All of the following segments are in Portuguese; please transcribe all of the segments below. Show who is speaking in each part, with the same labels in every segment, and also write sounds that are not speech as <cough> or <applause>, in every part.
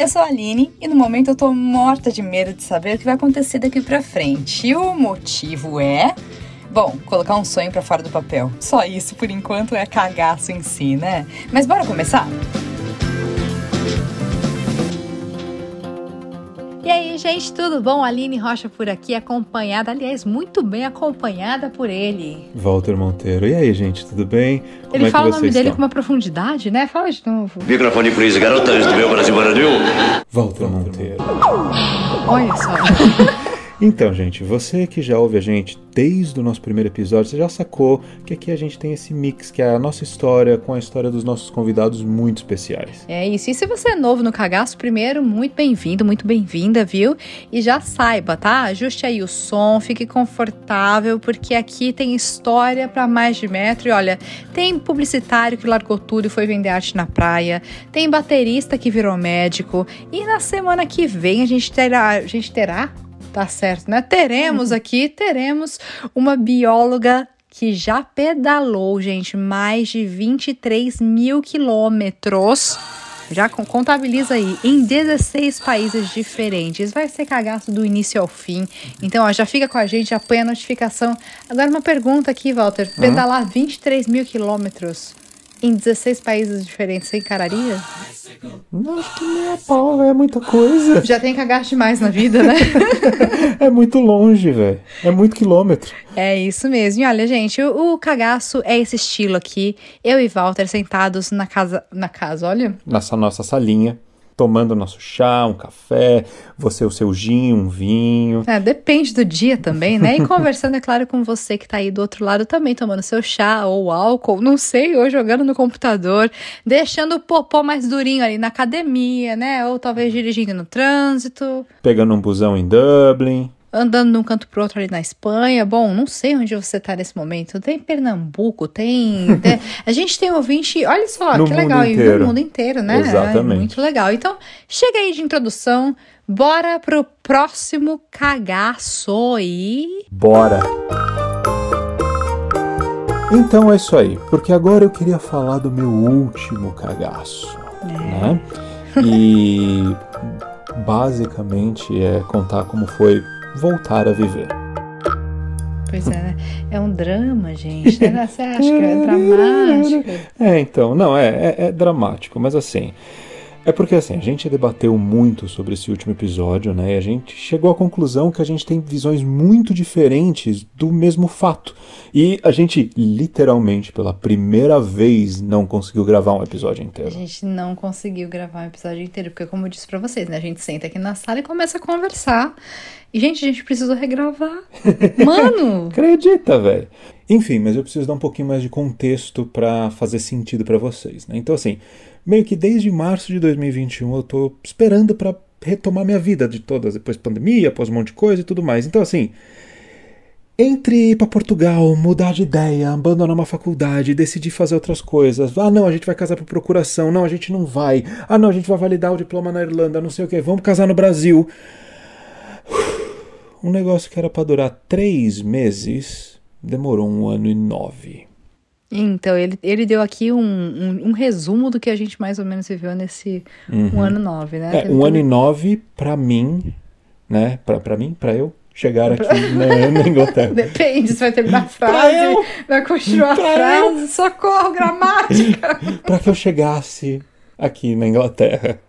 Speaker 1: Eu sou a Aline e no momento eu tô morta de medo de saber o que vai acontecer daqui pra frente. E o motivo é. Bom, colocar um sonho para fora do papel. Só isso por enquanto é cagaço em si, né? Mas bora começar? E aí, gente, tudo bom? Aline Rocha por aqui, acompanhada, aliás, muito bem acompanhada por ele.
Speaker 2: Walter Monteiro. E aí, gente, tudo bem?
Speaker 1: Como ele é fala o nome estão? dele com uma profundidade, né? Fala de novo.
Speaker 3: Microfone por isso, garotas do meu Brasil Brasil.
Speaker 2: Walter Monteiro.
Speaker 1: Olha só. <laughs>
Speaker 2: Então, gente, você que já ouve a gente desde o nosso primeiro episódio, você já sacou que aqui a gente tem esse mix, que é a nossa história com a história dos nossos convidados muito especiais.
Speaker 1: É isso. E se você é novo no Cagaço, primeiro, muito bem-vindo, muito bem-vinda, viu? E já saiba, tá? Ajuste aí o som, fique confortável, porque aqui tem história para mais de metro. E olha, tem publicitário que largou tudo e foi vender arte na praia, tem baterista que virou médico, e na semana que vem a gente terá. A gente terá Tá certo, né? Teremos uhum. aqui, teremos uma bióloga que já pedalou, gente, mais de 23 mil quilômetros. Já contabiliza aí, em 16 países diferentes. Vai ser cagaço do início ao fim. Então, ó, já fica com a gente, apanha a notificação. Agora, uma pergunta aqui, Walter. Pedalar 23 mil quilômetros em 16 países diferentes, você encararia?
Speaker 2: Não, acho que nem a pau, é muita coisa.
Speaker 1: Já tem cagar demais na vida, né? <laughs>
Speaker 2: é muito longe, velho. É muito quilômetro.
Speaker 1: É isso mesmo. E olha, gente, o, o, cagaço é esse estilo aqui. Eu e Walter sentados na casa. Na casa, olha.
Speaker 2: Nessa nossa salinha tomando nosso chá, um café, você o seu gin, um vinho.
Speaker 1: É, depende do dia também, né? E <laughs> conversando, é claro, com você que tá aí do outro lado também, tomando seu chá ou álcool, não sei, ou jogando no computador, deixando o popô mais durinho ali na academia, né? Ou talvez dirigindo no trânsito.
Speaker 2: Pegando um busão em Dublin
Speaker 1: andando de um canto pro outro ali na Espanha. Bom, não sei onde você tá nesse momento. Tem Pernambuco, tem. tem <laughs> a gente tem ouvinte, olha só, no que legal, inteiro. no mundo inteiro, né?
Speaker 2: Exatamente.
Speaker 1: É muito legal. Então, chega aí de introdução, bora pro próximo cagaço e.
Speaker 2: Bora! Então é isso aí, porque agora eu queria falar do meu último cagaço, é. né? E basicamente é contar como foi voltar a viver.
Speaker 1: Pois é, né? É um drama, gente. Né? Você acha que é dramático? <laughs>
Speaker 2: É, então, não, é, é, é dramático, mas assim. É porque assim, a gente debateu muito sobre esse último episódio, né? E a gente chegou à conclusão que a gente tem visões muito diferentes do mesmo fato. E a gente, literalmente, pela primeira vez, não conseguiu gravar um episódio inteiro.
Speaker 1: A gente não conseguiu gravar um episódio inteiro, porque como eu disse pra vocês, né? A gente senta aqui na sala e começa a conversar. E, gente, a gente precisou regravar. <laughs> Mano!
Speaker 2: Acredita, velho. Enfim, mas eu preciso dar um pouquinho mais de contexto para fazer sentido para vocês, né? Então, assim, meio que desde março de 2021 eu tô esperando para retomar minha vida de todas, depois pandemia, após um monte de coisa e tudo mais. Então, assim, entre ir para Portugal, mudar de ideia, abandonar uma faculdade, decidir fazer outras coisas. Ah, não, a gente vai casar por procuração. Não, a gente não vai. Ah, não, a gente vai validar o diploma na Irlanda, não sei o que. Vamos casar no Brasil. Um negócio que era para durar três meses demorou um ano e nove.
Speaker 1: Então, ele, ele deu aqui um, um, um, resumo do que a gente mais ou menos viveu nesse uhum. um ano nove, né?
Speaker 2: É, um ano e nove para mim, né? Para mim, para eu chegar aqui na, na, Inglaterra. <laughs>
Speaker 1: Depende, você vai terminar a frase, vai continuar a frase, eu. socorro, gramática. <laughs>
Speaker 2: para que eu chegasse aqui na Inglaterra,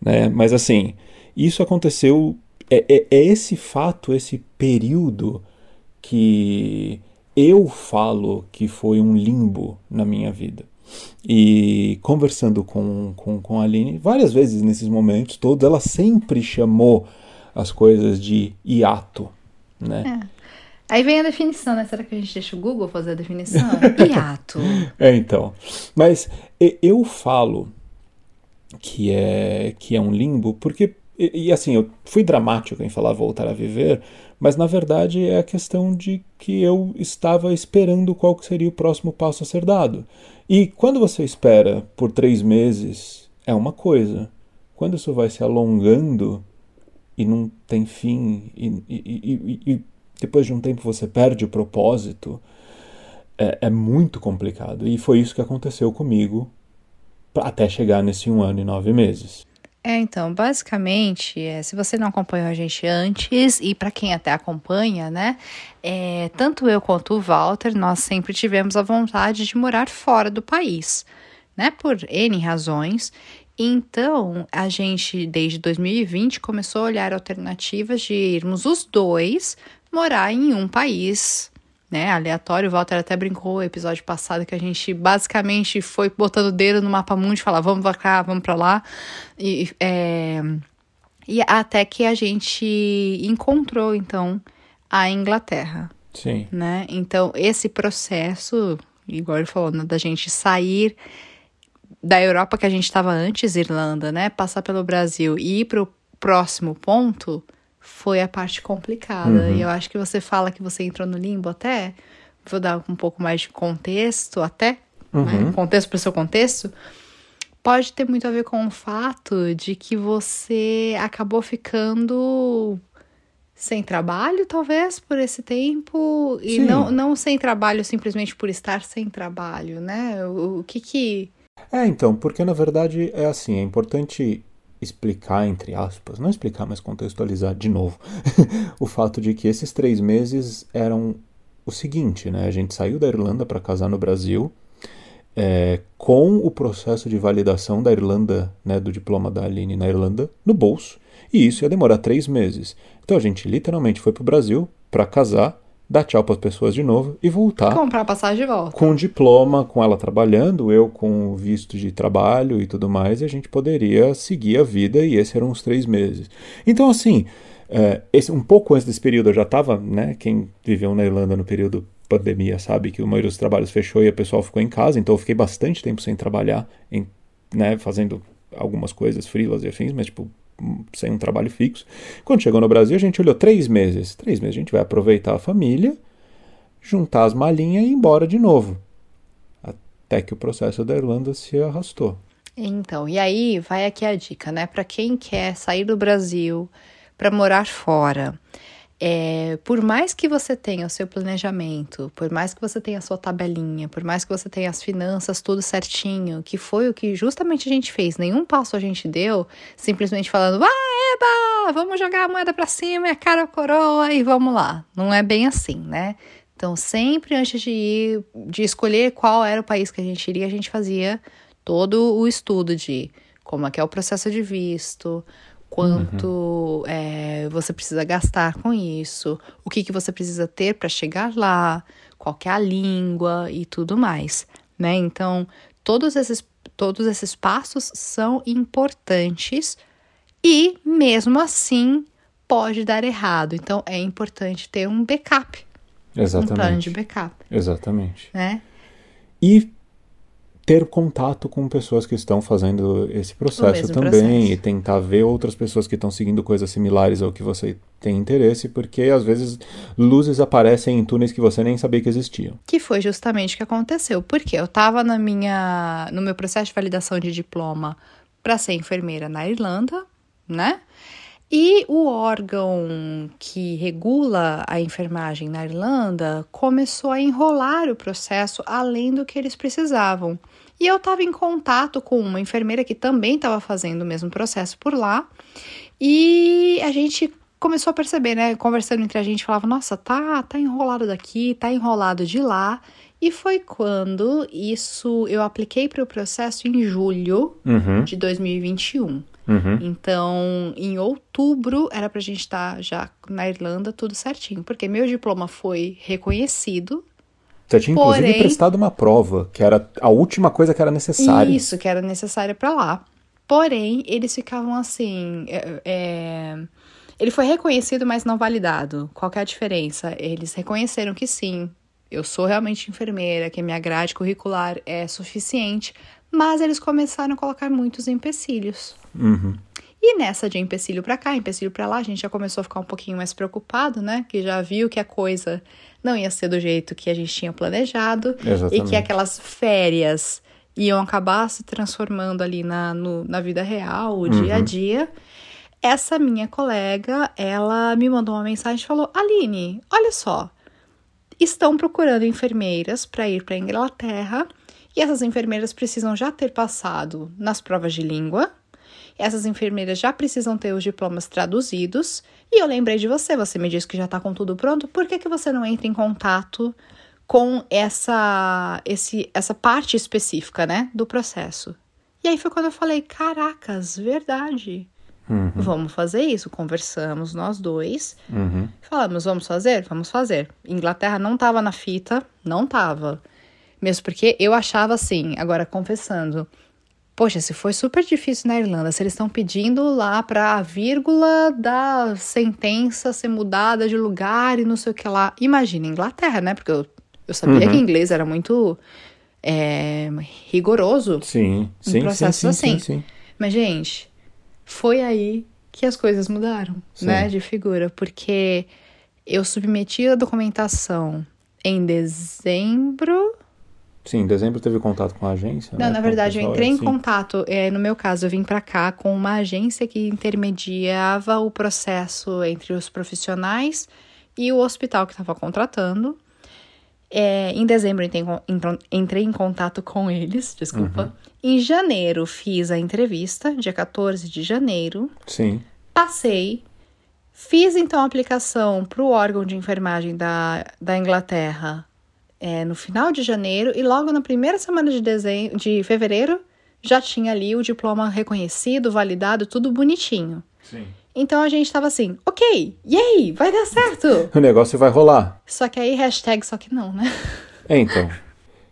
Speaker 2: né? Mas assim, isso aconteceu, é, é, é esse fato, esse período que eu falo que foi um limbo na minha vida. E conversando com, com, com a Aline, várias vezes nesses momentos todos, ela sempre chamou as coisas de hiato, né?
Speaker 1: É. Aí vem a definição, né? Será que a gente deixa o Google fazer a definição? <laughs> hiato.
Speaker 2: É, então. Mas eu falo que é, que é um limbo porque e, e, assim, eu fui dramático em falar voltar a viver, mas na verdade é a questão de que eu estava esperando qual seria o próximo passo a ser dado. E quando você espera por três meses, é uma coisa. Quando isso vai se alongando e não tem fim, e, e, e depois de um tempo você perde o propósito, é, é muito complicado. E foi isso que aconteceu comigo até chegar nesse um ano e nove meses.
Speaker 1: É, então, basicamente, é, se você não acompanhou a gente antes, e para quem até acompanha, né, é, tanto eu quanto o Walter, nós sempre tivemos a vontade de morar fora do país, né, por N razões. Então, a gente, desde 2020, começou a olhar alternativas de irmos os dois morar em um país né, aleatório. O Walter até brincou no episódio passado que a gente basicamente foi botando o dedo no mapa mundo e falar vamos pra cá, vamos pra lá. E, é, e até que a gente encontrou, então, a Inglaterra.
Speaker 2: Sim.
Speaker 1: Né? Então, esse processo, igual ele falou, né, da gente sair da Europa que a gente estava antes, Irlanda, né? Passar pelo Brasil e ir pro próximo ponto foi a parte complicada. Uhum. E eu acho que você fala que você entrou no limbo até. Vou dar um pouco mais de contexto até. Né? Uhum. Né? Contexto para o seu contexto. Pode ter muito a ver com o fato de que você acabou ficando sem trabalho, talvez, por esse tempo. E não, não sem trabalho simplesmente por estar sem trabalho, né? O, o que que.
Speaker 2: É, então, porque na verdade é assim, é importante explicar, entre aspas, não explicar, mas contextualizar de novo, <laughs> o fato de que esses três meses eram o seguinte, né? A gente saiu da Irlanda para casar no Brasil, é, com o processo de validação da Irlanda, né, do diploma da Aline na Irlanda, no bolso, e isso ia demorar três meses. Então a gente literalmente foi para o Brasil para casar dar tchau para as pessoas de novo e voltar.
Speaker 1: Comprar passagem de volta.
Speaker 2: Com diploma, com ela trabalhando, eu com visto de trabalho e tudo mais, e a gente poderia seguir a vida e esses eram os três meses. Então, assim, é, esse, um pouco antes desse período eu já estava, né? Quem viveu na Irlanda no período pandemia sabe que o maioria dos trabalhos fechou e a pessoa ficou em casa, então eu fiquei bastante tempo sem trabalhar, em, né, fazendo algumas coisas, frilas e afins, mas tipo, sem um trabalho fixo. Quando chegou no Brasil, a gente olhou três meses. Três meses a gente vai aproveitar a família, juntar as malinhas e ir embora de novo. Até que o processo da Irlanda se arrastou.
Speaker 1: Então, e aí vai aqui a dica, né? Para quem quer sair do Brasil para morar fora. É, por mais que você tenha o seu planejamento, por mais que você tenha a sua tabelinha, por mais que você tenha as finanças tudo certinho, que foi o que justamente a gente fez, nenhum passo a gente deu, simplesmente falando, ah, eba, vamos jogar a moeda para cima, é cara a coroa e vamos lá. Não é bem assim, né? Então, sempre antes de ir, de escolher qual era o país que a gente iria, a gente fazia todo o estudo de como é que é o processo de visto, quanto uhum. é, você precisa gastar com isso, o que, que você precisa ter para chegar lá, qual é a língua e tudo mais, né? Então, todos esses, todos esses passos são importantes e, mesmo assim, pode dar errado. Então, é importante ter um backup.
Speaker 2: Exatamente.
Speaker 1: Um plano de backup.
Speaker 2: Exatamente.
Speaker 1: Né?
Speaker 2: E ter contato com pessoas que estão fazendo esse processo também
Speaker 1: processo.
Speaker 2: e tentar ver outras pessoas que estão seguindo coisas similares ao que você tem interesse, porque às vezes luzes aparecem em túneis que você nem sabia que existiam.
Speaker 1: Que foi justamente o que aconteceu, porque eu estava na minha no meu processo de validação de diploma para ser enfermeira na Irlanda, né? E o órgão que regula a enfermagem na Irlanda começou a enrolar o processo além do que eles precisavam. E eu estava em contato com uma enfermeira que também estava fazendo o mesmo processo por lá. E a gente começou a perceber, né? Conversando entre a gente, falava: Nossa, tá, tá enrolado daqui, tá enrolado de lá. E foi quando isso eu apliquei para o processo em julho
Speaker 2: uhum.
Speaker 1: de 2021.
Speaker 2: Uhum.
Speaker 1: Então, em outubro era pra gente estar tá já na Irlanda tudo certinho, porque meu diploma foi reconhecido.
Speaker 2: Você tinha porém, inclusive prestado uma prova, que era a última coisa que era necessária.
Speaker 1: Isso, que era necessária para lá. Porém, eles ficavam assim. É, é, ele foi reconhecido, mas não validado. Qual é a diferença? Eles reconheceram que sim, eu sou realmente enfermeira, que minha grade curricular é suficiente, mas eles começaram a colocar muitos empecilhos.
Speaker 2: Uhum.
Speaker 1: E nessa de empecilho para cá, empecilho para lá, a gente já começou a ficar um pouquinho mais preocupado, né? Que já viu que a coisa não ia ser do jeito que a gente tinha planejado
Speaker 2: Exatamente.
Speaker 1: e que aquelas férias iam acabar se transformando ali na, no, na vida real, o uhum. dia a dia. Essa minha colega, ela me mandou uma mensagem e falou: Aline, olha só, estão procurando enfermeiras para ir para a Inglaterra e essas enfermeiras precisam já ter passado nas provas de língua essas enfermeiras já precisam ter os diplomas traduzidos. E eu lembrei de você, você me disse que já está com tudo pronto, por que, que você não entra em contato com essa, esse, essa parte específica, né, do processo? E aí foi quando eu falei, caracas, verdade.
Speaker 2: Uhum.
Speaker 1: Vamos fazer isso. Conversamos nós dois.
Speaker 2: Uhum.
Speaker 1: Falamos, vamos fazer? Vamos fazer. Inglaterra não tava na fita, não tava. Mesmo porque eu achava assim, agora confessando, poxa, se foi super difícil na Irlanda, se eles estão pedindo lá para a vírgula da sentença ser mudada de lugar e não sei o que lá. Imagina, Inglaterra, né? Porque eu, eu sabia
Speaker 2: Uhum.
Speaker 1: que inglês era muito é, rigoroso.
Speaker 2: Sim, sim, sim,
Speaker 1: processo
Speaker 2: sim,
Speaker 1: assim.
Speaker 2: sim, sim.
Speaker 1: Mas, gente, foi aí que as coisas mudaram,
Speaker 2: Sim.
Speaker 1: né? De figura, porque eu submeti a documentação em dezembro.
Speaker 2: Sim, em dezembro teve contato com a agência.
Speaker 1: Não,
Speaker 2: né,
Speaker 1: na verdade, eu
Speaker 2: pessoal,
Speaker 1: entrei em
Speaker 2: assim.
Speaker 1: contato. é, no meu caso, eu vim pra cá com uma agência que intermediava o processo entre os profissionais e o hospital que estava contratando. É, em dezembro, entrei, em entrei em contato com eles, desculpa. Em janeiro, fiz a entrevista, dia 14 de janeiro.
Speaker 2: Sim,
Speaker 1: Passei, fiz então a aplicação para o órgão de enfermagem da, da Inglaterra é, no final de janeiro e logo na primeira semana de, dezembro, de fevereiro já tinha ali o diploma reconhecido, validado, tudo bonitinho.
Speaker 2: sim.
Speaker 1: Então a gente estava assim, ok, yay, vai dar certo. <laughs>
Speaker 2: O negócio vai rolar.
Speaker 1: só que aí hashtag só que não, né?
Speaker 2: É, então.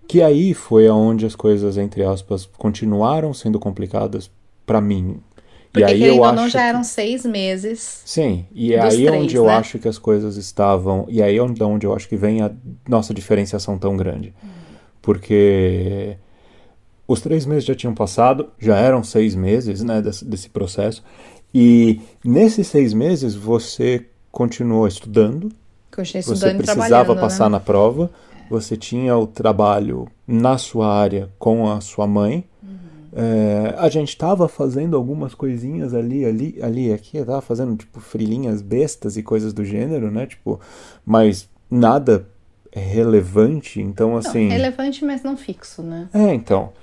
Speaker 2: Que aí foi aonde as coisas, entre aspas, continuaram sendo complicadas pra mim.
Speaker 1: Porque
Speaker 2: e aí eu acho.
Speaker 1: não já
Speaker 2: que-
Speaker 1: eram seis meses.
Speaker 2: Sim, e é aí
Speaker 1: três,
Speaker 2: onde eu
Speaker 1: né?
Speaker 2: acho que as coisas estavam. E aí onde, onde eu acho que vem a nossa diferenciação tão grande. Porque os três meses já tinham passado, já eram seis meses né, desse, desse processo. E nesses seis meses você continuou estudando,
Speaker 1: Continuei
Speaker 2: você
Speaker 1: estudando e
Speaker 2: precisava passar
Speaker 1: né?
Speaker 2: na prova, você tinha o trabalho na sua área com a sua mãe. É, a gente estava fazendo algumas coisinhas ali, ali, ali, aqui, tava fazendo tipo frilinhas bestas e coisas do gênero, né? Tipo, mas nada relevante. Então,
Speaker 1: Não,
Speaker 2: assim.
Speaker 1: relevante, mas não fixo, né?
Speaker 2: É, então.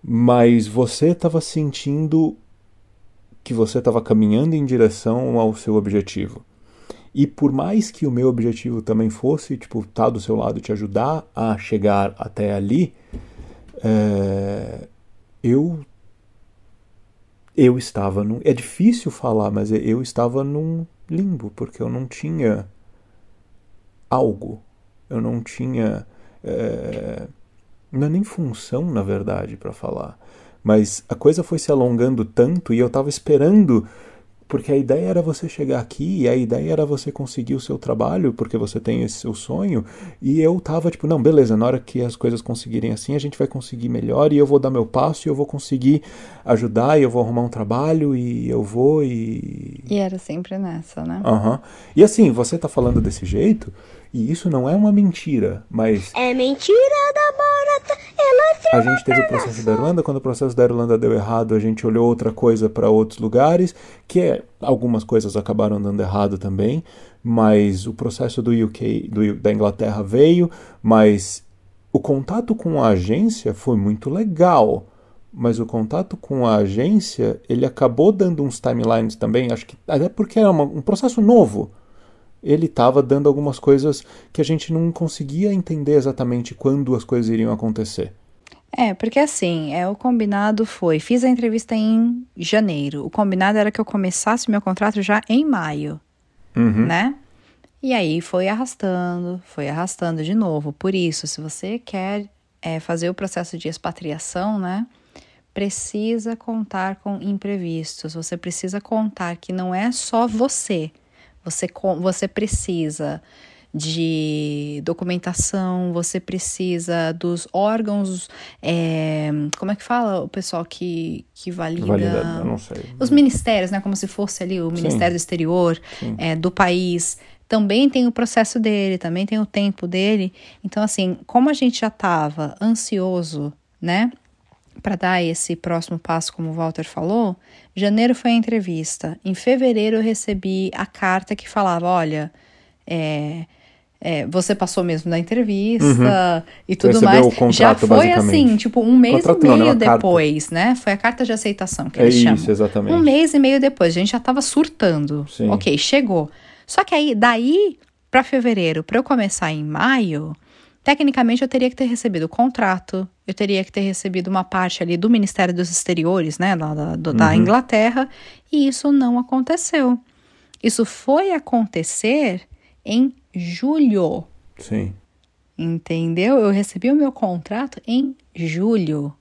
Speaker 2: Mas você estava sentindo que você estava caminhando em direção ao seu objetivo. E por mais que o meu objetivo também fosse, tipo, estar do seu lado e te ajudar a chegar até ali, é, eu eu estava num. É difícil falar, mas eu estava num limbo, porque eu não tinha algo. Eu não tinha. é, não é nem função, na verdade, para falar. Mas a coisa foi se alongando tanto e eu tava esperando. Porque a ideia era você chegar aqui, e a ideia era você conseguir o seu trabalho, porque você tem esse seu sonho. E eu tava tipo, não, beleza, na hora que as coisas conseguirem assim, a gente vai conseguir melhor, e eu vou dar meu passo, e eu vou conseguir ajudar, e eu vou arrumar um trabalho, e eu vou, e.
Speaker 1: E era sempre nessa, né?
Speaker 2: Aham. E assim, você tá falando desse jeito, e isso não é uma mentira, mas
Speaker 4: É mentira da barata, ela se
Speaker 2: a gente teve o processo da Irlanda, quando o processo da Irlanda deu errado, a gente olhou outra coisa para outros lugares, que é, algumas coisas acabaram dando errado também, mas o processo do UK, do, da Inglaterra veio, mas o contato com a agência foi muito legal. Mas o contato com a agência, ele acabou dando uns timelines também, acho que até porque era uma- um processo novo ele estava dando algumas coisas que a gente não conseguia entender exatamente quando as coisas iriam acontecer.
Speaker 1: É, porque assim, é, o combinado foi, fiz a entrevista em janeiro. O combinado era que eu começasse meu contrato já em maio,
Speaker 2: Uhum.
Speaker 1: né? E aí foi arrastando, foi arrastando de novo. Por isso, se você quer é, fazer o processo de expatriação, né? Precisa contar com imprevistos. Você precisa contar que não é só você. Você, você precisa de documentação, você precisa dos órgãos. é, como é que fala o pessoal que, que valida?
Speaker 2: Valida, não sei.
Speaker 1: Os ministérios, né? Como se fosse ali o Ministério do Exterior é, do país. Também tem o processo dele, também tem o tempo dele. Então, assim, como a gente já estava ansioso, né? Para dar esse próximo passo, como o Walter falou, janeiro foi a entrevista. Em fevereiro eu recebi a carta que falava: olha, é, é, você passou mesmo na entrevista e tudo mais.
Speaker 2: o contrato,
Speaker 1: Já foi assim, tipo, um mês
Speaker 2: Contrato
Speaker 1: e
Speaker 2: não, né?
Speaker 1: meio
Speaker 2: carta.
Speaker 1: depois, né? Foi a carta de aceitação que
Speaker 2: É
Speaker 1: eles
Speaker 2: isso,
Speaker 1: chamam.
Speaker 2: exatamente.
Speaker 1: Um mês e meio depois, a gente já tava surtando.
Speaker 2: Sim.
Speaker 1: Ok, chegou. Só que aí, daí pra fevereiro, pra eu começar em maio, tecnicamente eu teria que ter recebido o contrato, eu teria que ter recebido uma parte ali do Ministério dos Exteriores, né, da, do-
Speaker 2: Uhum.
Speaker 1: da Inglaterra, e isso não aconteceu. Isso foi acontecer em julho.
Speaker 2: Sim.
Speaker 1: Entendeu? Eu recebi o meu contrato em julho.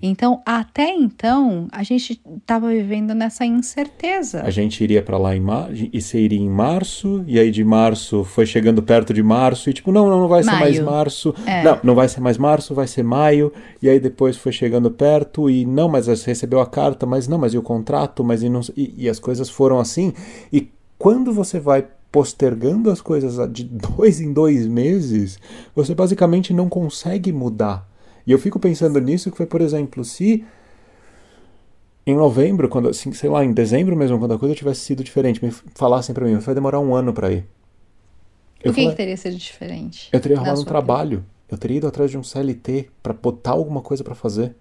Speaker 1: Então, até então, a gente estava vivendo nessa incerteza.
Speaker 2: A gente iria pra lá em março, e você iria em março, e aí de março foi chegando perto de março, e tipo, não, não, não vai ser mais março.
Speaker 1: É.
Speaker 2: Não, não vai ser mais março, vai ser maio, e aí depois foi chegando perto, e não, mas você recebeu a carta, mas não, mas e o contrato, mas e, não, e, e as coisas foram assim. E quando você vai postergando as coisas de <laughs> dois em dois meses, você basicamente não consegue mudar. E eu fico pensando nisso, que foi, por exemplo, se em novembro, quando, assim, sei lá, em dezembro mesmo, quando a coisa tivesse sido diferente, me falassem pra mim, vai demorar um ano pra ir.
Speaker 1: o que,
Speaker 2: falei,
Speaker 1: que teria sido diferente?
Speaker 2: eu teria arrumado um trabalho. Eu teria ido atrás de um CLT pra botar alguma coisa pra fazer.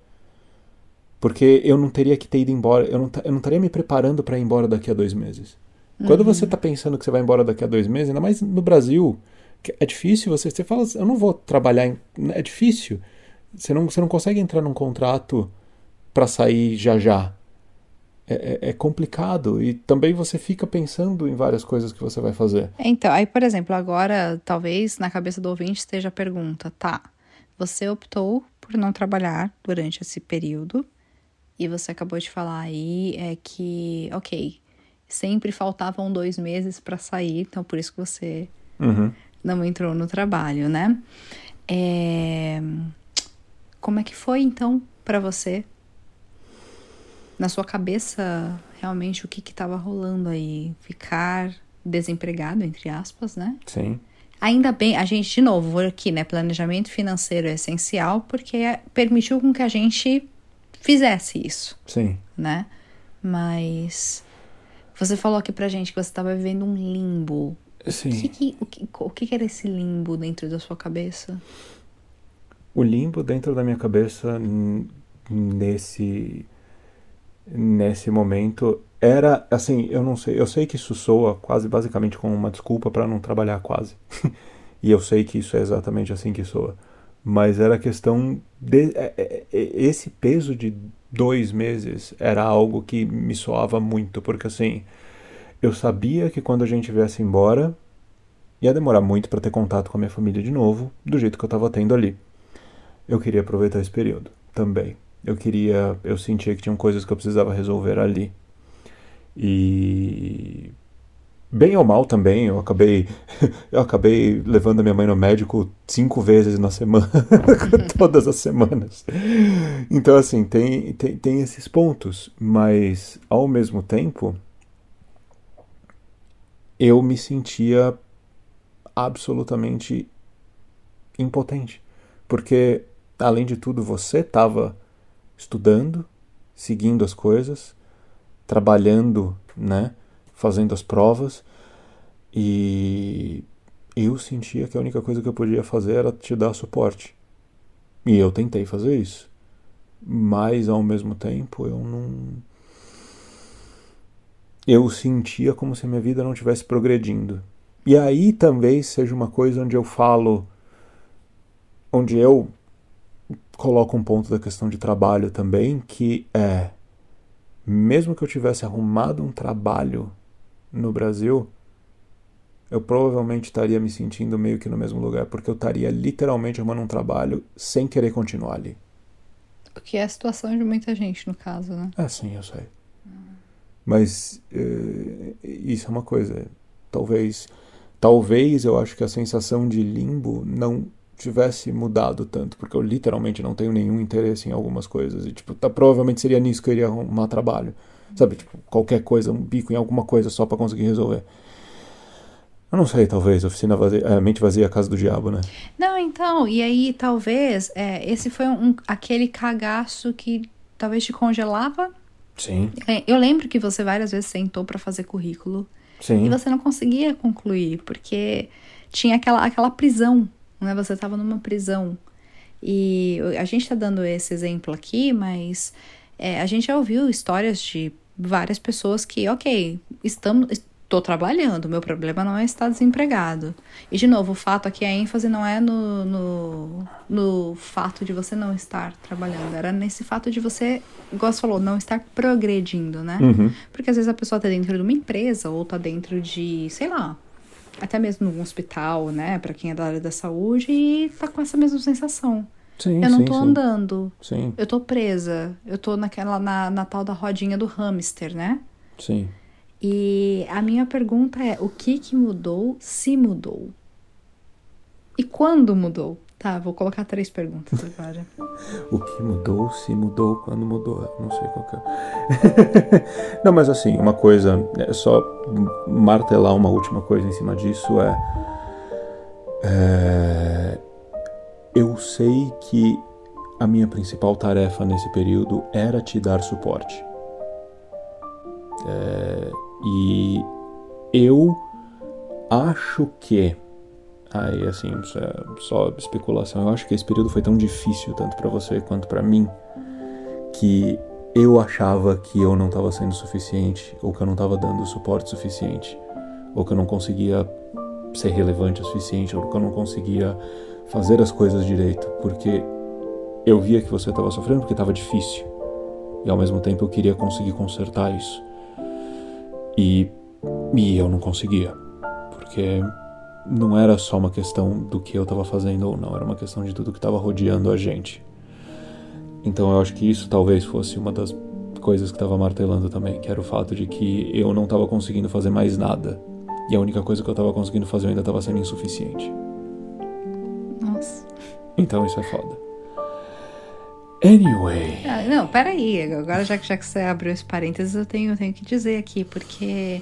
Speaker 2: Porque eu não teria que ter ido embora. Eu não, eu não estaria me preparando pra ir embora daqui a dois meses. Quando
Speaker 1: Uhum.
Speaker 2: você tá pensando que você vai embora daqui a dois meses, ainda mais no Brasil, que é difícil você. Você fala, eu não vou trabalhar. Em, é difícil. Você não, você não consegue entrar num contrato pra sair já já. É, é- é complicado. E também você fica pensando em várias coisas que você vai fazer.
Speaker 1: Então, aí, por exemplo, agora, talvez na cabeça do ouvinte esteja a pergunta: tá, você optou por não trabalhar durante esse período e você acabou de falar aí é que, ok, sempre faltavam dois meses para sair, então por isso que você
Speaker 2: Uhum.
Speaker 1: não entrou no trabalho, né? É, Como é que foi então para você? Na sua cabeça, realmente o que que estava rolando aí? Ficar desempregado, entre aspas, né?
Speaker 2: Sim.
Speaker 1: Ainda bem, a gente, de novo, vou aqui, né? Planejamento financeiro é essencial porque é- permitiu com que a gente fizesse isso,
Speaker 2: Sim.
Speaker 1: né? Mas você falou aqui pra gente que você estava vivendo um limbo. O que,
Speaker 2: Sim.
Speaker 1: que- o, que, o que era esse limbo dentro da sua cabeça?
Speaker 2: O limbo dentro da minha cabeça nesse nesse momento era assim, eu não sei, eu sei que isso soa quase basicamente como uma desculpa para não trabalhar quase. <laughs> e eu sei que isso é exatamente assim que soa. Mas era questão de é- é- é- esse peso de dois meses era algo que me soava muito, porque assim, eu sabia que quando a gente viesse embora ia demorar muito para ter contato com a minha família de novo, do jeito que eu estava tendo ali eu queria aproveitar esse período também. Eu queria, eu sentia que tinham coisas que eu precisava resolver ali. E bem ou mal também, eu acabei <laughs> eu acabei levando a minha mãe no médico cinco vezes na semana, <laughs> todas as semanas. Então assim, tem, tem tem esses pontos, mas ao mesmo tempo eu me sentia absolutamente impotente. Porque, além de tudo, você estava estudando, seguindo as coisas, trabalhando, né? Fazendo as provas. E eu sentia que a única coisa que eu podia fazer era te dar suporte. E eu tentei fazer isso. Mas, ao mesmo tempo, eu não. Eu sentia como se a minha vida não estivesse progredindo. E aí talvez seja uma coisa onde eu falo onde eu coloco um ponto da questão de trabalho também, que é mesmo que eu tivesse arrumado um trabalho no Brasil, eu provavelmente estaria me sentindo meio que no mesmo lugar, porque eu estaria literalmente arrumando um trabalho sem querer continuar ali.
Speaker 1: O que é a situação de muita gente, no caso, né?
Speaker 2: É, sim, eu sei. Mas eh, isso é uma coisa. Talvez, talvez eu acho que a sensação de limbo não tivesse mudado tanto, porque eu literalmente não tenho nenhum interesse em algumas coisas. E, tipo, tá, provavelmente seria nisso que eu iria arrumar trabalho. Sabe, tipo, qualquer coisa, um bico em alguma coisa só pra conseguir resolver. Eu não sei, talvez, oficina vazia, é, mente vazia, a casa do diabo, né?
Speaker 1: Não, então, e aí talvez é, esse foi um, aquele cagaço que talvez te congelava.
Speaker 2: Sim,
Speaker 1: É, Eu lembro que você várias vezes sentou pra fazer currículo
Speaker 2: sim.
Speaker 1: e você não conseguia concluir, porque tinha aquela, aquela prisão, né? Você estava numa prisão. E a gente está dando esse exemplo aqui, mas é, a gente já ouviu histórias de várias pessoas que, ok, estamos, estou trabalhando, meu problema não é estar desempregado. E, de novo, o fato aqui, a ênfase não é no, no, no fato de você não estar trabalhando, era nesse fato de você, igual você falou, não estar progredindo, né?
Speaker 2: Uhum.
Speaker 1: Porque às vezes a pessoa está dentro de uma empresa ou está dentro de, sei lá, até mesmo num hospital, né, para quem é da área da saúde e tá com essa mesma sensação.
Speaker 2: Sim,
Speaker 1: eu não
Speaker 2: sim,
Speaker 1: tô
Speaker 2: sim.
Speaker 1: andando,
Speaker 2: Sim,
Speaker 1: eu tô presa, eu tô naquela, na, na tal da rodinha do hamster, né?
Speaker 2: sim.
Speaker 1: E a minha pergunta é: o que que mudou, se mudou? E quando mudou? Tá, vou colocar três perguntas agora.
Speaker 2: O que mudou, se mudou, quando mudou, não sei qual que é. <laughs> não, mas assim, uma coisa, é só martelar uma última coisa em cima disso é, é. Eu sei que a minha principal tarefa nesse período era te dar suporte. É, e eu acho que Aí, assim, é só especulação. Eu acho que esse período foi tão difícil, tanto para você quanto para mim, que eu achava que eu não estava sendo suficiente, ou que eu não estava dando suporte suficiente, ou que eu não conseguia ser relevante o suficiente, ou que eu não conseguia fazer as coisas direito, porque eu via que você estava sofrendo porque estava difícil. E ao mesmo tempo eu queria conseguir consertar isso. E, e eu não conseguia, porque não era só uma questão do que eu estava fazendo ou não, era uma questão de tudo que estava rodeando a gente. Então eu acho que isso talvez fosse uma das coisas que estava martelando também, que era o fato de que eu não estava conseguindo fazer mais nada. E a única coisa que eu estava conseguindo fazer ainda estava sendo insuficiente.
Speaker 1: Nossa.
Speaker 2: Então isso é foda. Anyway.
Speaker 1: Ah, não, peraí. Agora, já que, já que você abriu esse parênteses, eu tenho, eu tenho que dizer aqui, porque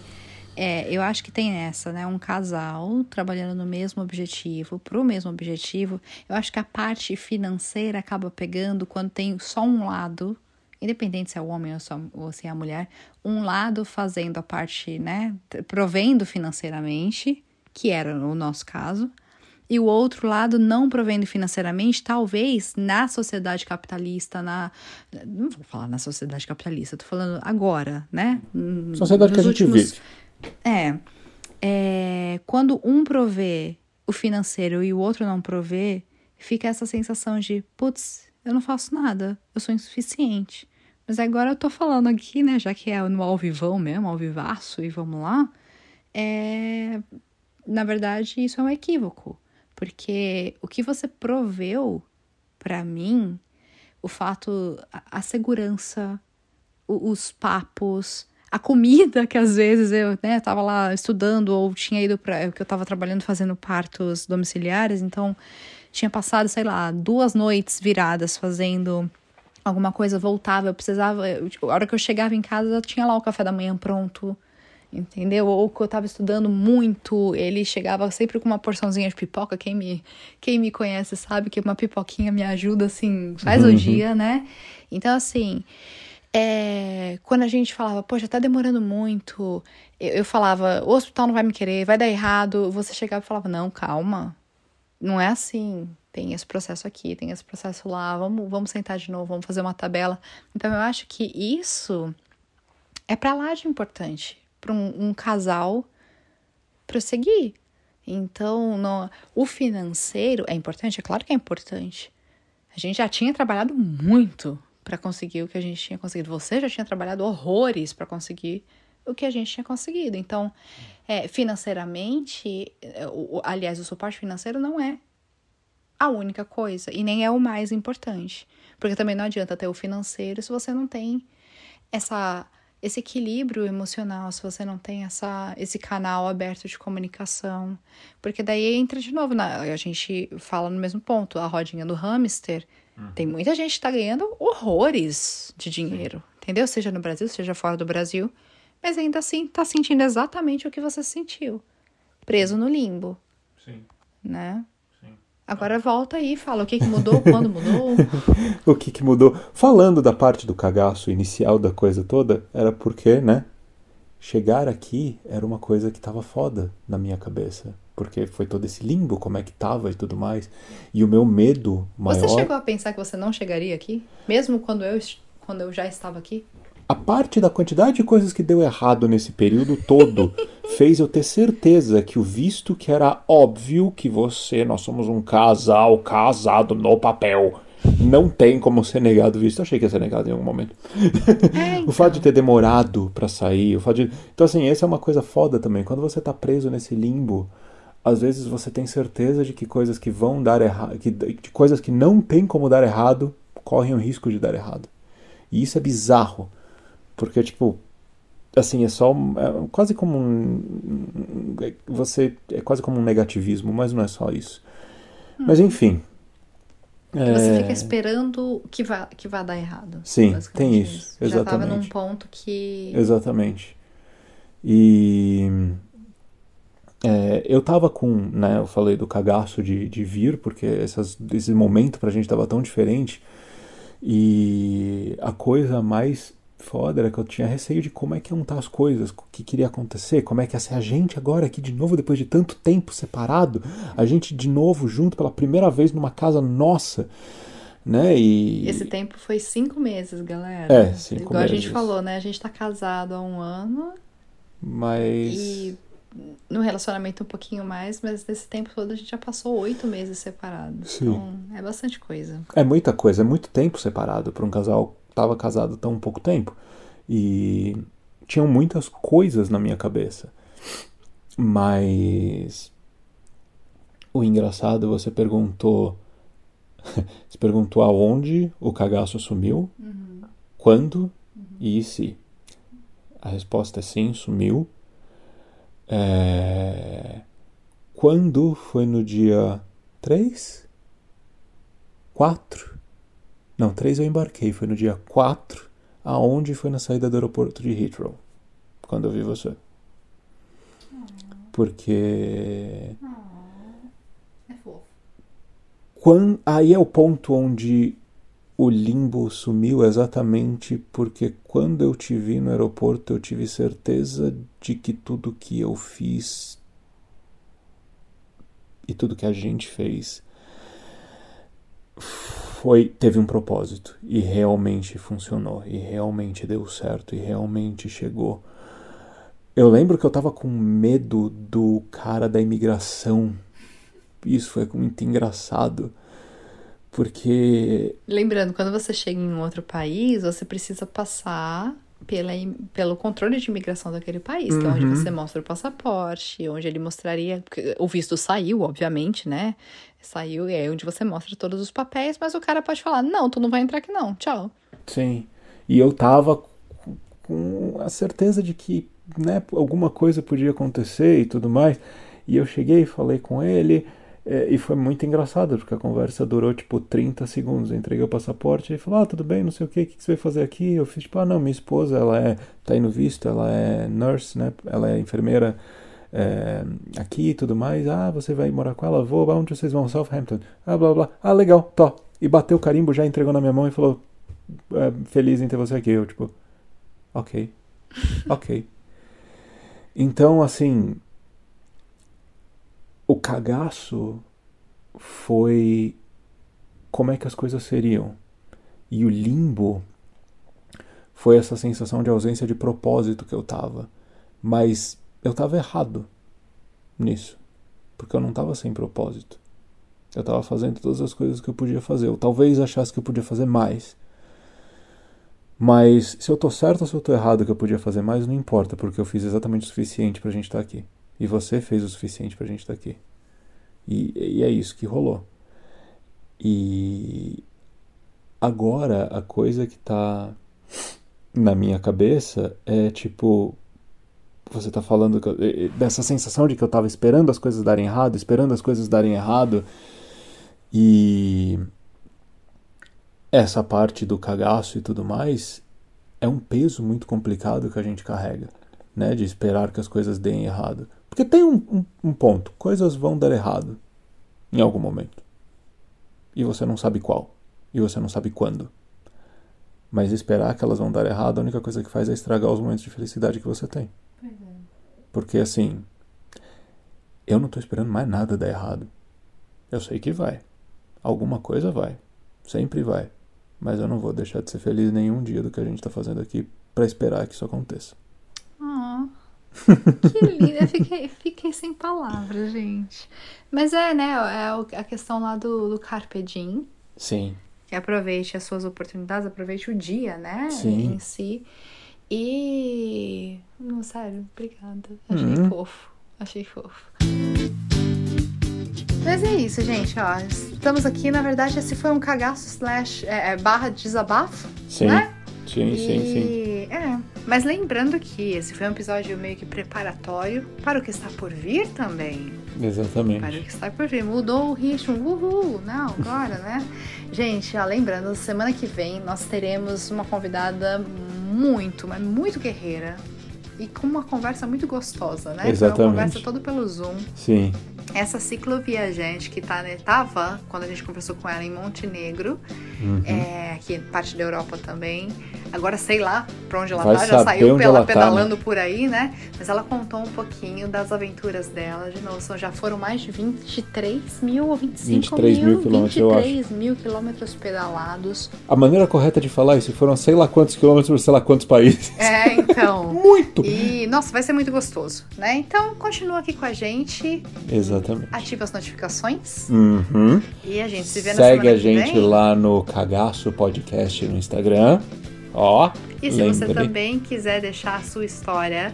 Speaker 1: é, eu acho que tem essa, né? Um casal trabalhando no mesmo objetivo, pro mesmo objetivo. Eu acho que a parte financeira acaba pegando quando tem só um lado, independente se é o homem ou, só, ou se é a mulher, um lado fazendo a parte, né? Provendo financeiramente, que era o nosso caso, e o outro lado não provendo financeiramente, talvez na sociedade capitalista, na. Não vou falar na sociedade capitalista, tô falando agora, né?
Speaker 2: Sociedade que a
Speaker 1: Nos
Speaker 2: gente
Speaker 1: últimos-
Speaker 2: vive.
Speaker 1: É, é, quando um provê o financeiro e o outro não provê, fica essa sensação de, putz, eu não faço nada, eu sou insuficiente. Mas agora eu tô falando aqui, né, já que é no ao vivão mesmo, ao vivaço, e vamos lá, é, na verdade isso é um equívoco, porque o que você proveu pra mim, o fato, a, a segurança, o- os papos, a comida que às vezes eu, né, tava lá estudando ou tinha ido para que eu tava trabalhando fazendo partos domiciliares, então tinha passado, sei lá, duas noites viradas fazendo alguma coisa, voltava, eu precisava, eu, tipo, a hora que eu chegava em casa, eu tinha lá o café da manhã pronto. Entendeu? Ou que eu tava estudando muito, ele chegava sempre com uma porçãozinha de pipoca. Quem me, quem me conhece sabe que uma pipoquinha me ajuda, assim, faz o dia, né? Então, assim, é, quando a gente falava, poxa, tá demorando muito, eu, eu falava, o hospital não vai me querer, vai dar errado. Você chegava e falava, não, calma, não é assim. Tem esse processo aqui, tem esse processo lá, vamos, vamos sentar de novo, vamos fazer uma tabela. Então, eu acho que isso é pra lá de importante para um, um casal prosseguir. Então, no- o financeiro é importante? É claro que é importante. A gente já tinha trabalhado muito para conseguir o que a gente tinha conseguido. Você já tinha trabalhado horrores para conseguir o que a gente tinha conseguido. Então, é, financeiramente, é, aliás, o suporte financeiro não é a única coisa e nem é o mais importante. Porque também não adianta ter o financeiro se você não tem essa esse equilíbrio emocional, se você não tem essa esse canal aberto de comunicação, porque daí entra de novo na a gente fala no mesmo ponto, a rodinha do hamster. Tem muita gente que tá ganhando horrores de dinheiro, entendeu? Seja no Brasil, seja fora do Brasil, mas ainda assim tá sentindo exatamente o que você sentiu, preso no limbo,
Speaker 2: Sim.
Speaker 1: né? Agora volta aí, fala o que, que mudou, quando mudou. <laughs>
Speaker 2: O que, que mudou? Falando da parte do cagaço inicial da coisa toda, era porque, né? Chegar aqui era uma coisa que tava foda na minha cabeça. Porque foi todo esse limbo, como é que tava e tudo mais. E o meu medo maior.
Speaker 1: Você chegou a pensar que você não chegaria aqui? Mesmo quando eu, quando eu já estava aqui?
Speaker 2: A parte da quantidade de coisas que deu errado nesse período todo <laughs> fez eu ter certeza que o visto que era óbvio que você, nós somos um casal casado no papel, não tem como ser negado o visto. Eu achei que ia ser negado em algum momento.
Speaker 1: É, <laughs>
Speaker 2: O fato de ter demorado pra sair, o fato de... Então, assim, essa é uma coisa foda também. Quando você tá preso nesse limbo, às vezes você tem certeza de que coisas que vão dar errado, que, de coisas que não tem como dar errado, correm o risco de dar errado. E isso é bizarro. Porque, tipo, assim, é só. É quase como um. é- Você. É quase como um negativismo, mas não é só isso. Mas, enfim.
Speaker 1: Que você
Speaker 2: é,
Speaker 1: fica esperando que vá, que vá dar errado.
Speaker 2: Sim, tem isso,
Speaker 1: Já tava num ponto que.
Speaker 2: Exatamente. E é, eu tava com, né, eu falei do cagaço de, de vir, porque essas, esse momento pra gente tava tão diferente. E a coisa mais foda era que eu tinha receio de como é que iam estar as coisas, o que queria acontecer, como é que ia ser a gente agora aqui de novo, depois de tanto tempo separado, a gente de novo junto pela primeira vez numa casa nossa, né? E
Speaker 1: Esse tempo foi cinco meses, galera.
Speaker 2: É, cinco
Speaker 1: Igual a gente
Speaker 2: meses.
Speaker 1: falou, né? A gente tá casado há um ano
Speaker 2: mas
Speaker 1: e no relacionamento um pouquinho mais, mas nesse tempo todo a gente já passou oito meses separados.
Speaker 2: Sim.
Speaker 1: Então é bastante coisa.
Speaker 2: É muita coisa, é muito tempo separado para um casal que estava casado tão pouco tempo. E tinham muitas coisas na minha cabeça. Mas o engraçado, você perguntou. <laughs> Você perguntou aonde o cagaço sumiu, quando e se. A resposta é sim, sumiu. É... Quando foi no dia 3? 4? Não, 3 eu embarquei, foi no dia 4, aonde foi na saída do aeroporto de Heathrow, quando eu vi você. Porque
Speaker 1: É fofo.
Speaker 2: Quan- aí é o ponto onde o limbo sumiu exatamente porque quando eu te vi no aeroporto eu tive certeza de que tudo que eu fiz e tudo que a gente fez foi teve um propósito e realmente funcionou e realmente deu certo e realmente chegou. Eu lembro que eu tava com medo do cara da imigração. Isso foi muito engraçado. Porque
Speaker 1: Lembrando, quando você chega em um outro país, você precisa passar pela, pelo controle de imigração daquele país, que é onde
Speaker 2: Uhum.
Speaker 1: você mostra o passaporte, onde ele mostraria. O visto saiu, obviamente, né? Saiu e é onde você mostra todos os papéis, mas o cara pode falar: não, tu não vai entrar aqui, não. Tchau.
Speaker 2: Sim. E eu tava com- a certeza de que, né, alguma coisa podia acontecer e tudo mais. E eu cheguei, falei com ele, é, e foi muito engraçado, porque a conversa durou tipo 30 segundos. Eu entreguei o passaporte, ele falou: Ah, tudo bem, não sei o que, o que você vai fazer aqui? Eu fiz, tipo, ah, não, minha esposa, ela é, tá no visto, ela é nurse, né, ela é enfermeira. é, aqui e tudo mais, ah, você vai morar com ela? Vou, onde vocês vão? Southampton. Ah, blá, blá. Ah, legal, tó. E bateu o carimbo, já entregou na minha mão e falou, é, feliz em ter você aqui. Eu, tipo, ok, ok. Então, assim, cagaço foi como é que as coisas seriam. E o limbo foi essa sensação de ausência de propósito que eu tava. Mas eu tava errado nisso. Porque eu não tava sem propósito. Eu tava fazendo todas as coisas que eu podia fazer. Eu talvez achasse que eu podia fazer mais. Mas se eu tô certo ou se eu tô errado que eu podia fazer mais, não importa, porque eu fiz exatamente o suficiente pra gente estar aqui. E você fez o suficiente pra gente estar aqui. E, e é isso que rolou. E agora a coisa que tá na minha cabeça é tipo. Você tá falando eu- dessa sensação de que eu tava esperando as coisas darem errado, esperando as coisas darem errado. E essa parte do cagaço e tudo mais é um peso muito complicado que a gente carrega, né? De esperar que as coisas deem errado. Porque tem um, um, um ponto: coisas vão dar errado em algum momento. E você não sabe qual. E você não sabe quando. Mas esperar que elas vão dar errado, a única coisa que faz é estragar os momentos de felicidade que você tem. Porque assim. eu não tô esperando mais nada dar errado. Eu sei que vai. Alguma coisa vai. Sempre vai. Mas eu não vou deixar de ser feliz nenhum dia do que a gente tá fazendo aqui para esperar que isso aconteça.
Speaker 1: Que lindo. Eu fiquei, fiquei sem palavras, gente. Mas é, né? É a questão lá do, do Carpe Diem.
Speaker 2: Sim.
Speaker 1: Que aproveite as suas oportunidades, aproveite o dia, né?
Speaker 2: Sim.
Speaker 1: Em si. E. Não, sério, obrigada. Achei
Speaker 2: Uhum.
Speaker 1: fofo. Achei fofo. Mas é isso, gente, ó. Estamos aqui, na verdade, esse foi um cagaço slash é, é, barra desabafo,
Speaker 2: Sim.
Speaker 1: né?
Speaker 2: Sim, sim, sim.
Speaker 1: E, É, mas lembrando que esse foi um episódio meio que preparatório para o que está por vir também. Para o
Speaker 2: Exatamente.
Speaker 1: que está por vir. Mudou o ritmo, uhul, não, agora, né? Gente, ó, lembrando, semana que vem nós teremos uma convidada muito, mas muito guerreira. E com uma conversa muito gostosa, né? Foi uma
Speaker 2: Exatamente.
Speaker 1: conversa toda pelo Zoom.
Speaker 2: Sim.
Speaker 1: Essa cicloviajante que tá, né, tava, quando a gente conversou com ela em Montenegro,
Speaker 2: Uhum.
Speaker 1: é, aqui parte da Europa também. Agora sei lá pra onde ela
Speaker 2: Vai
Speaker 1: tá, já saiu pela
Speaker 2: ela tá,
Speaker 1: pedalando por aí, né? Mas ela contou um pouquinho das aventuras dela. De novo, já foram mais de 23 mil ou 25
Speaker 2: 23 mil quilômetros, eu
Speaker 1: 23 mil quilômetros pedalados.
Speaker 2: A maneira correta de falar isso foram sei lá quantos quilômetros por sei lá quantos países. <laughs>
Speaker 1: É, então.
Speaker 2: Muito!
Speaker 1: E, nossa, vai ser muito gostoso, né? Então, continua aqui com a gente,
Speaker 2: Exatamente.
Speaker 1: Ativa as notificações
Speaker 2: Uhum.
Speaker 1: e a gente se vê na
Speaker 2: Segue a gente
Speaker 1: vem.
Speaker 2: lá no Cagaço Podcast no Instagram. Ó,
Speaker 1: E se você também quiser deixar a sua história,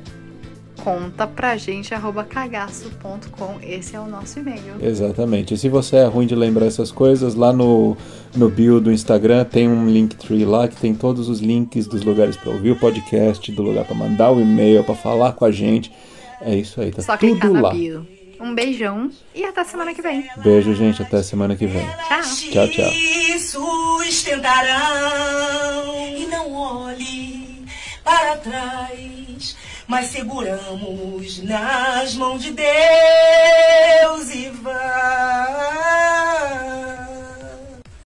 Speaker 1: conta pra gente, arroba cagaço.com. Esse é o nosso e-mail.
Speaker 2: Exatamente. E se você é ruim de lembrar essas coisas, lá no, no bio do Instagram tem um Linktree lá que tem todos os links dos lugares para ouvir o podcast, do lugar para mandar o e-mail, para falar com a gente. É isso aí, tá
Speaker 1: Só
Speaker 2: tudo lá.
Speaker 1: bio. Um beijão e até semana que vem.
Speaker 2: Beijo, gente. Até semana que vem.
Speaker 1: Tchau.
Speaker 2: Tchau, tchau.
Speaker 5: Sustentarão e não olhe para trás, mas seguramos nas mãos de Deus e vai.